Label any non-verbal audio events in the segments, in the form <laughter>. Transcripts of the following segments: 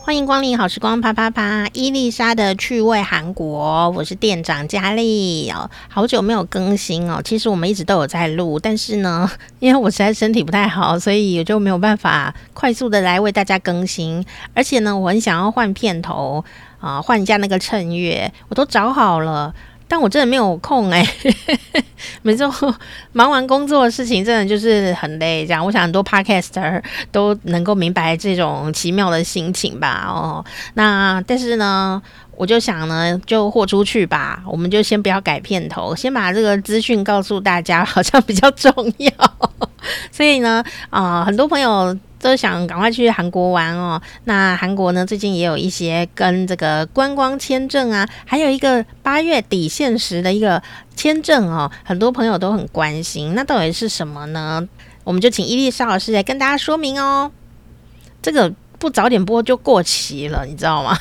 欢迎光临好时光啪啪啪，伊丽莎的趣味韩国，我是店长佳丽哦，好久没有更新哦。其实我们一直都有在录，但是呢，<laughs> 因为我实在身体不太好，所以也就没有办法快速的来为大家更新。而且呢，我很想要换片头啊，换一下那个衬乐，我都找好了。但我真的没有空哎、欸，<laughs> 每次忙完工作的事情，真的就是很累。这样，我想很多 podcaster 都能够明白这种奇妙的心情吧。哦，那但是呢，我就想呢，就豁出去吧。我们就先不要改片头，先把这个资讯告诉大家，好像比较重要。<laughs> 所以呢，啊、很多朋友。都想赶快去韩国玩哦。那韩国呢，最近也有一些跟这个观光签证啊，还有一个八月底限时的一个签证哦，很多朋友都很关心。那到底是什么呢？我们就请伊丽莎老师来跟大家说明哦。这个不早点播就过期了，你知道吗？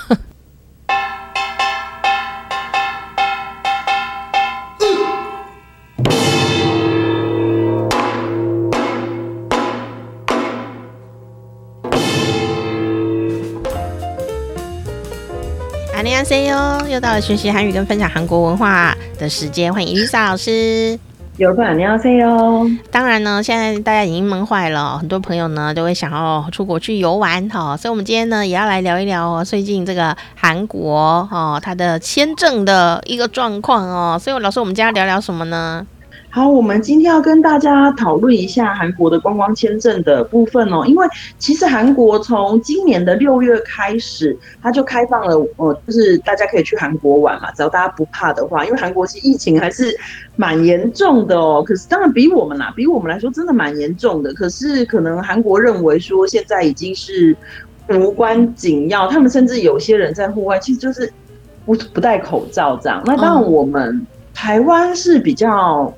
大家好，又到了学习韩语跟分享韩国文化的时间，欢迎伊丽莎老师。有朋友你要 C 哟当然呢，现在大家已经闷坏了，很多朋友呢都会想要出国去游玩哈，所以我们今天呢也要来聊一聊哦最近这个韩国哦，它的签证的一个状况哦。所以老师，我们今天要聊聊什么呢？好，我们今天要跟大家讨论一下韩国的观光签证的部分哦。因为其实韩国从今年的六月开始，它就开放了，呃，就是大家可以去韩国玩嘛，只要大家不怕的话。因为韩国其实疫情还是蛮严重的哦。可是当然比我们啦，比我们来说真的蛮严重的。可是可能韩国认为说现在已经是无关紧要，他们甚至有些人在户外其实就是不不戴口罩这样。那当然我们台湾是比较。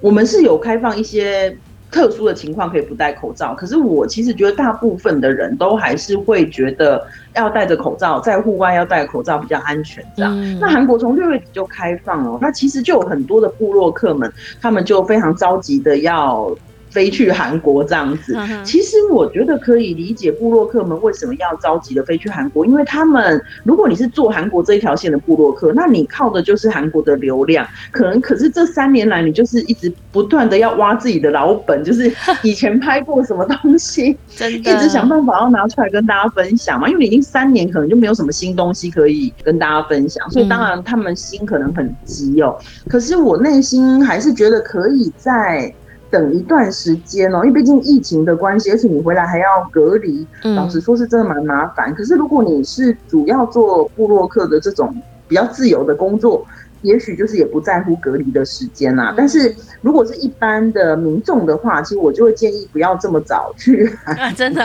我们是有开放一些特殊的情况可以不戴口罩，可是我其实觉得大部分的人都还是会觉得要戴着口罩，在户外要戴口罩比较安全。这样，嗯、那韩国从六月底就开放了，那其实就有很多的部落客们，他们就非常着急的要。飞去韩国这样子，其实我觉得可以理解部落客们为什么要着急的飞去韩国，因为他们如果你是做韩国这一条线的部落客，那你靠的就是韩国的流量，可能可是这三年来你就是一直不断的要挖自己的老本，就是以前拍过什么东西，<laughs> 一直想办法要拿出来跟大家分享嘛，因为你已经三年可能就没有什么新东西可以跟大家分享，所以当然他们心可能很急哦，可是我内心还是觉得可以在。等一段时间哦，因为毕竟疫情的关系，而且你回来还要隔离，老实说是真的蛮麻烦。可是如果你是主要做布洛克的这种比较自由的工作，也许就是也不在乎隔离的时间啦。但是如果是一般的民众的话，其实我就会建议不要这么早去。啊，真的，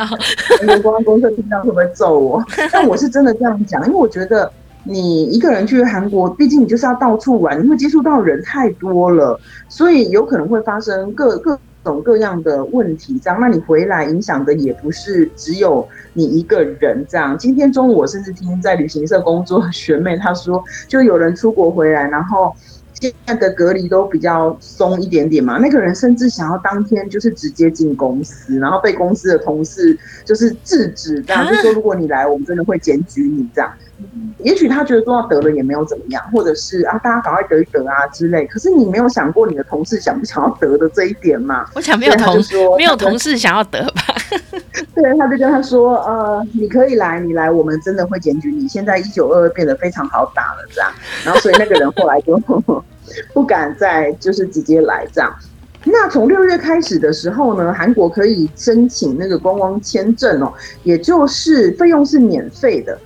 观光公司听到会不会揍我？<laughs> 但我是真的这样讲，因为我觉得。你一个人去韩国，毕竟你就是要到处玩，你会接触到人太多了，所以有可能会发生各各种各样的问题。这样，那你回来影响的也不是只有你一个人。这样，今天中午我甚至听在旅行社工作学妹她说，就有人出国回来，然后现在的隔离都比较松一点点嘛，那个人甚至想要当天就是直接进公司，然后被公司的同事就是制止，这样就说如果你来，我们真的会检举你这样。也许他觉得说得了也没有怎么样，或者是啊，大家赶快得一得啊之类。可是你没有想过你的同事想不想要得的这一点吗？我想没有同事，没有同事想要得吧？<laughs> 对，他就跟他说，呃，你可以来，你来，我们真的会检举你。现在一九二二变得非常好打了，这样。然后所以那个人后来就不敢再就是直接来这样。那从六月开始的时候呢，韩国可以申请那个观光签证哦，也就是费用是免费的。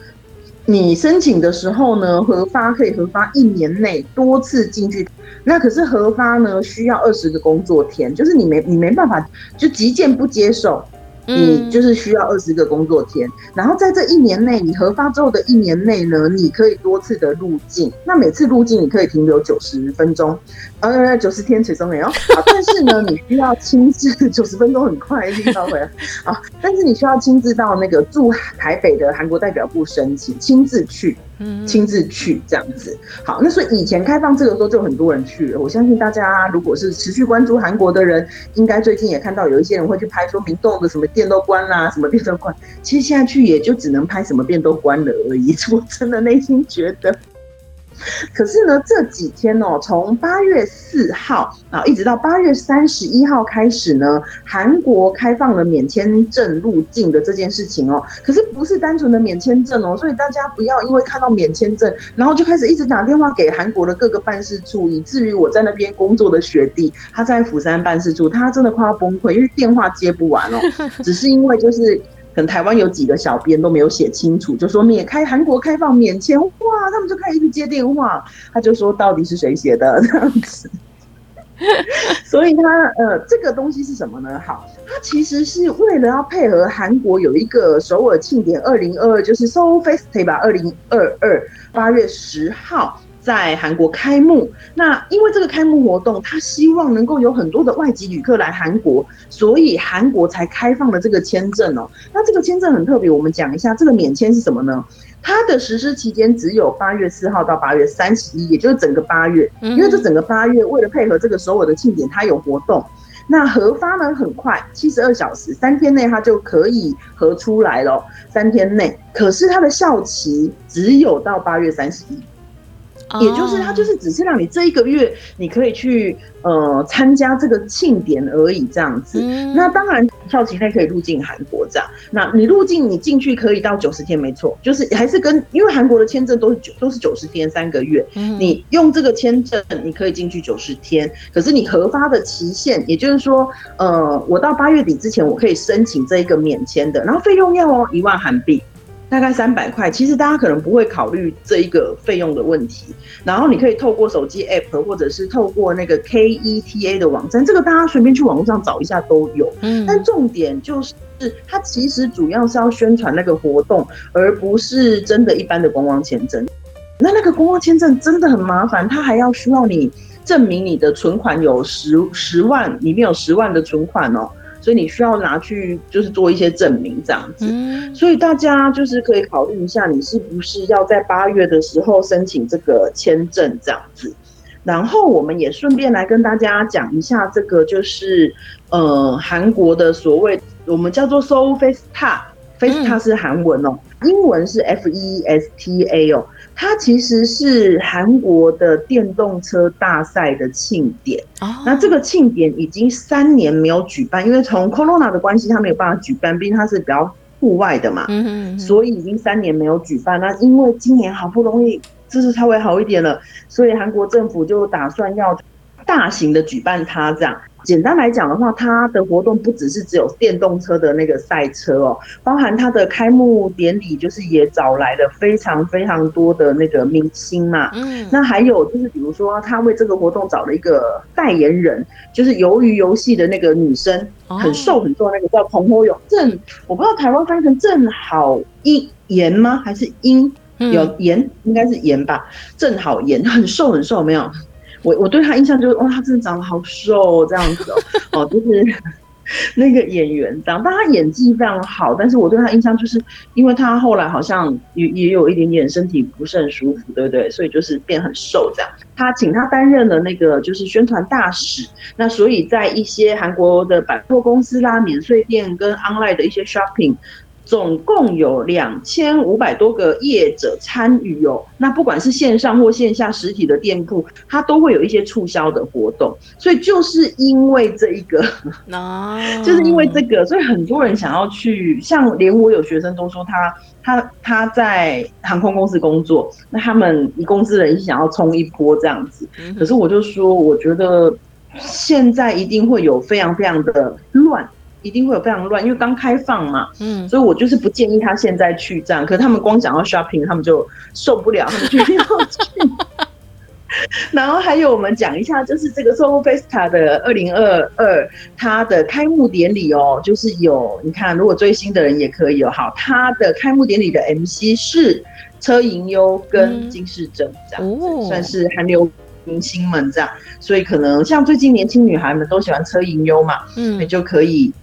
你申请的时候呢，核发可以核发一年内多次进去，那可是核发呢需要二十个工作天，就是你没你没办法就急件不接受。你就是需要二十个工作天，然后在这一年内，你核发之后的一年内呢，你可以多次的入境。那每次入境你可以停留九十分钟，呃，九十天随中没有。但是呢，你需要亲自九十分钟很快立刻回来啊，但是你需要亲自到那个驻台北的韩国代表部申请，亲自去。亲自去这样子，好，那所以以前开放这个时候就很多人去了。我相信大家如果是持续关注韩国的人，应该最近也看到有一些人会去拍说明洞的什么店都关啦，什么店都关。其实现在去也就只能拍什么店都关了而已。<laughs> 我真的内心觉得。<laughs> 可是呢，这几天哦，从八月四号啊，一直到八月三十一号开始呢，韩国开放了免签证入境的这件事情哦。可是不是单纯的免签证哦，所以大家不要因为看到免签证，然后就开始一直打电话给韩国的各个办事处，以至于我在那边工作的学弟，他在釜山办事处，他真的快要崩溃，因为电话接不完哦，<laughs> 只是因为就是。可能台湾有几个小编都没有写清楚，就说免开韩国开放免签，哇，他们就开始一直接电话，他就说到底是谁写的这样子，<laughs> 所以他呃这个东西是什么呢？好，他其实是为了要配合韩国有一个首尔庆典二零二二，就是 Seoul Festival 二零二二八月十号。在韩国开幕，那因为这个开幕活动，他希望能够有很多的外籍旅客来韩国，所以韩国才开放了这个签证哦。那这个签证很特别，我们讲一下这个免签是什么呢？它的实施期间只有八月四号到八月三十一，也就是整个八月。因为这整个八月为了配合这个首尔的庆典，它有活动。那核发呢很快，七十二小时，三天内它就可以核出来了。三天内，可是它的效期只有到八月三十一。也就是他就是只是让你这一个月你可以去呃参加这个庆典而已这样子。那当然跳期内可以入境韩国这样。那你入境你进去可以到九十天没错，就是还是跟因为韩国的签证都是九都是九十天三个月。你用这个签证你可以进去九十天，可是你核发的期限，也就是说呃我到八月底之前我可以申请这一个免签的，然后费用要哦一万韩币。大概三百块，其实大家可能不会考虑这一个费用的问题。然后你可以透过手机 app，或者是透过那个 KETA 的网站，这个大家随便去网络上找一下都有。嗯，但重点就是它其实主要是要宣传那个活动，而不是真的一般的观光签证。那那个观光签证真的很麻烦，它还要需要你证明你的存款有十十万，里面有十万的存款哦。所以你需要拿去就是做一些证明这样子，所以大家就是可以考虑一下，你是不是要在八月的时候申请这个签证这样子。然后我们也顺便来跟大家讲一下这个就是呃韩国的所谓我们叫做 Seoul Festa，Festa 是韩文哦，英文是 F E S T A 哦。它其实是韩国的电动车大赛的庆典。哦，那这个庆典已经三年没有举办，因为从 Corona 的关系，它没有办法举办，毕竟它是比较户外的嘛。嗯嗯。所以已经三年没有举办。那因为今年好不容易就是稍微好一点了，所以韩国政府就打算要大型的举办它这样。简单来讲的话，它的活动不只是只有电动车的那个赛车哦，包含它的开幕典礼，就是也找来了非常非常多的那个明星嘛。嗯，那还有就是比如说，他为这个活动找了一个代言人，就是鱿鱼游戏的那个女生，很瘦很瘦那个叫彭侯勇正，我不知道台湾翻译成正好英言吗？还是英有妍？应该是妍吧？正好妍很瘦很瘦，没有？我我对他印象就是，哇，他真的长得好瘦这样子哦，<laughs> 哦，就是 <laughs> 那个演员这样，但他演技非常好，但是我对他印象就是，因为他后来好像也也有一点点身体不是很舒服，对不对？所以就是变很瘦这样。他请他担任了那个就是宣传大使，那所以在一些韩国的百货公司啦、免税店跟 online 的一些 shopping。总共有两千五百多个业者参与哦，那不管是线上或线下实体的店铺，它都会有一些促销的活动。所以就是因为这一个，<laughs> 就是因为这个，所以很多人想要去。像连我有学生都说他他他在航空公司工作，那他们一公司人想要冲一波这样子。可是我就说，我觉得现在一定会有非常非常的乱。一定会有非常乱，因为刚开放嘛，嗯，所以我就是不建议他现在去这样。可是他们光讲到 shopping，他们就受不了，他们决定要去。<laughs> 然后还有我们讲一下，就是这个 Seoul Festa 的二零二二，它的开幕典礼哦，就是有你看，如果追星的人也可以有。好，它的开幕典礼的 MC 是车银优跟金世珍这样子，嗯、算是韩流明星们这样。所以可能像最近年轻女孩们都喜欢车银优嘛，嗯，你就可以。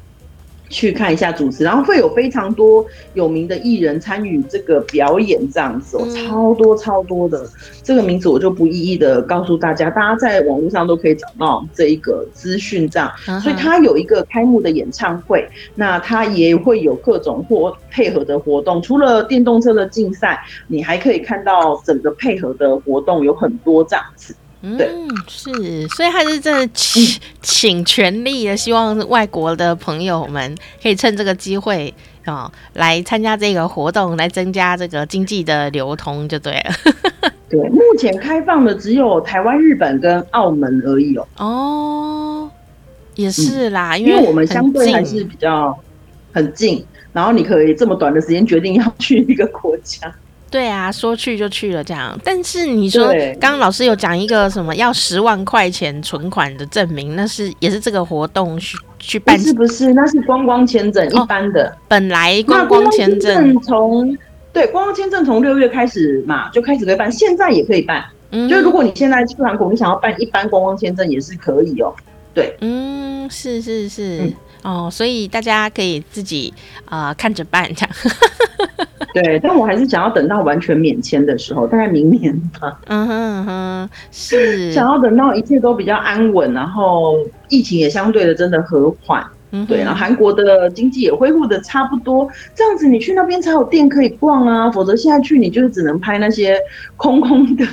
去看一下主持，然后会有非常多有名的艺人参与这个表演，这样子哦，超多超多的，这个名字我就不一一的告诉大家，大家在网络上都可以找到这一个资讯，这样，所以他有一个开幕的演唱会，那他也会有各种或配合的活动，除了电动车的竞赛，你还可以看到整个配合的活动有很多这样子。嗯，是，所以他是真的请请全力的，希望外国的朋友们可以趁这个机会啊、哦，来参加这个活动，来增加这个经济的流通，就对了。<laughs> 对，目前开放的只有台湾、日本跟澳门而已哦。哦，也是啦，因为我们相对还是比较很近，然后你可以这么短的时间决定要去一个国家。对啊，说去就去了这样。但是你说刚刚老师有讲一个什么要十万块钱存款的证明，那是也是这个活动去去办？不是不是，那是观光签证一般的。哦、本来观光签证从对观光签证从六月开始嘛，就开始可以办，现在也可以办。嗯，就如果你现在去韩国，你想要办一般观光签证也是可以哦。对，嗯，是是是，嗯、哦，所以大家可以自己啊、呃、看着办这样。对，但我还是想要等到完全免签的时候，大概明年吧。嗯哼嗯哼，是想要等到一切都比较安稳，然后疫情也相对的真的和缓。嗯，对，然后韩国的经济也恢复的差不多，这样子你去那边才有店可以逛啊，否则现在去你就是只能拍那些空空的，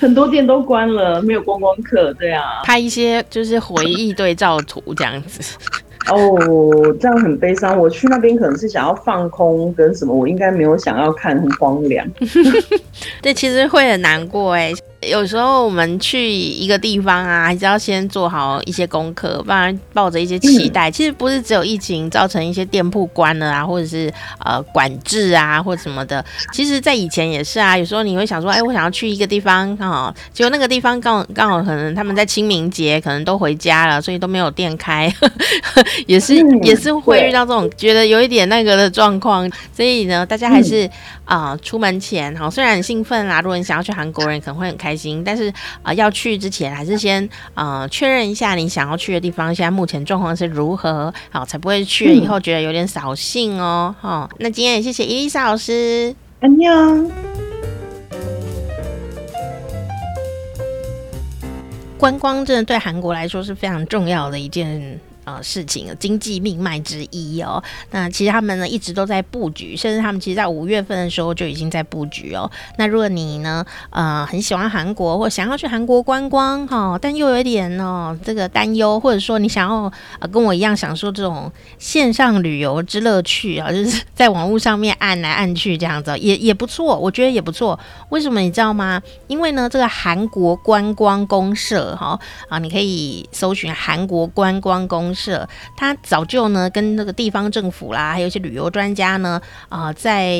很多店都关了，没有观光客。对啊，拍一些就是回忆对照图这样子。哦，这样很悲伤。我去那边可能是想要放空跟什么，我应该没有想要看很荒凉。<laughs> 对，其实会很难过哎。有时候我们去一个地方啊，还是要先做好一些功课，不然抱着一些期待，嗯、其实不是只有疫情造成一些店铺关了啊，或者是呃管制啊，或者什么的。其实，在以前也是啊。有时候你会想说，哎，我想要去一个地方，刚好结果那个地方刚好刚好可能他们在清明节可能都回家了，所以都没有店开，<laughs> 也是、嗯、也是会遇到这种觉得有一点那个的状况。所以呢，大家还是啊、嗯呃，出门前好，虽然很兴奋啦，如果你想要去韩国人可能会很开心。但是啊、呃，要去之前还是先呃确认一下你想要去的地方现在目前状况是如何，好，才不会去了以后觉得有点扫兴哦。哈、嗯哦，那今天也谢谢伊丽莎老师，安妞。观光真的对韩国来说是非常重要的一件。呃，事情经济命脉之一哦。那其实他们呢一直都在布局，甚至他们其实在五月份的时候就已经在布局哦。那如果你呢，呃，很喜欢韩国或想要去韩国观光哈、哦，但又有点哦这个担忧，或者说你想要呃跟我一样享受这种线上旅游之乐趣啊，就是在网络上面按来按去这样子，也也不错，我觉得也不错。为什么你知道吗？因为呢，这个韩国观光公社哈啊，你可以搜寻韩国观光公是。他早就呢跟那个地方政府啦，还有一些旅游专家呢，啊、在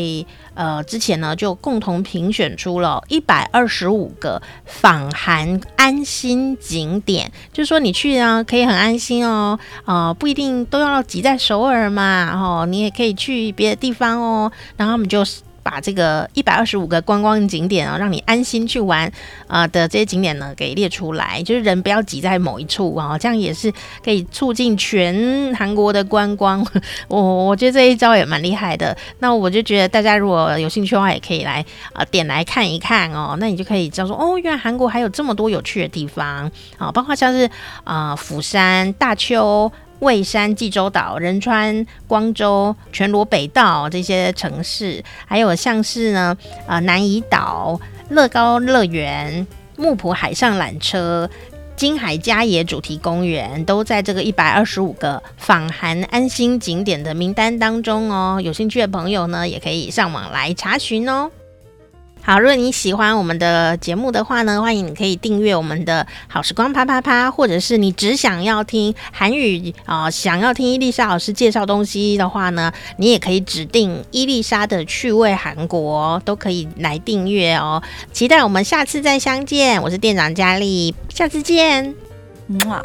呃之前呢就共同评选出了一百二十五个访韩安心景点，就是说你去啊可以很安心哦，啊、不一定都要挤在首尔嘛，哦，你也可以去别的地方哦，然后我们就。把这个一百二十五个观光景点啊，让你安心去玩啊的这些景点呢，给列出来，就是人不要挤在某一处啊，这样也是可以促进全韩国的观光。<laughs> 我我觉得这一招也蛮厉害的。那我就觉得大家如果有兴趣的话，也可以来啊点来看一看哦。那你就可以知道说，哦，原来韩国还有这么多有趣的地方啊，包括像是啊釜山、大邱。蔚山、济州岛、仁川、光州、全罗北道这些城市，还有像是呢，呃，南怡岛、乐高乐园、木浦海上缆车、金海嘉野主题公园，都在这个一百二十五个访韩安心景点的名单当中哦。有兴趣的朋友呢，也可以上网来查询哦。好，如果你喜欢我们的节目的话呢，欢迎你可以订阅我们的好时光啪啪啪，或者是你只想要听韩语啊、想要听伊丽莎老师介绍东西的话呢，你也可以指定伊丽莎的趣味韩国，都可以来订阅哦。期待我们下次再相见，我是店长佳丽，下次见，木啊。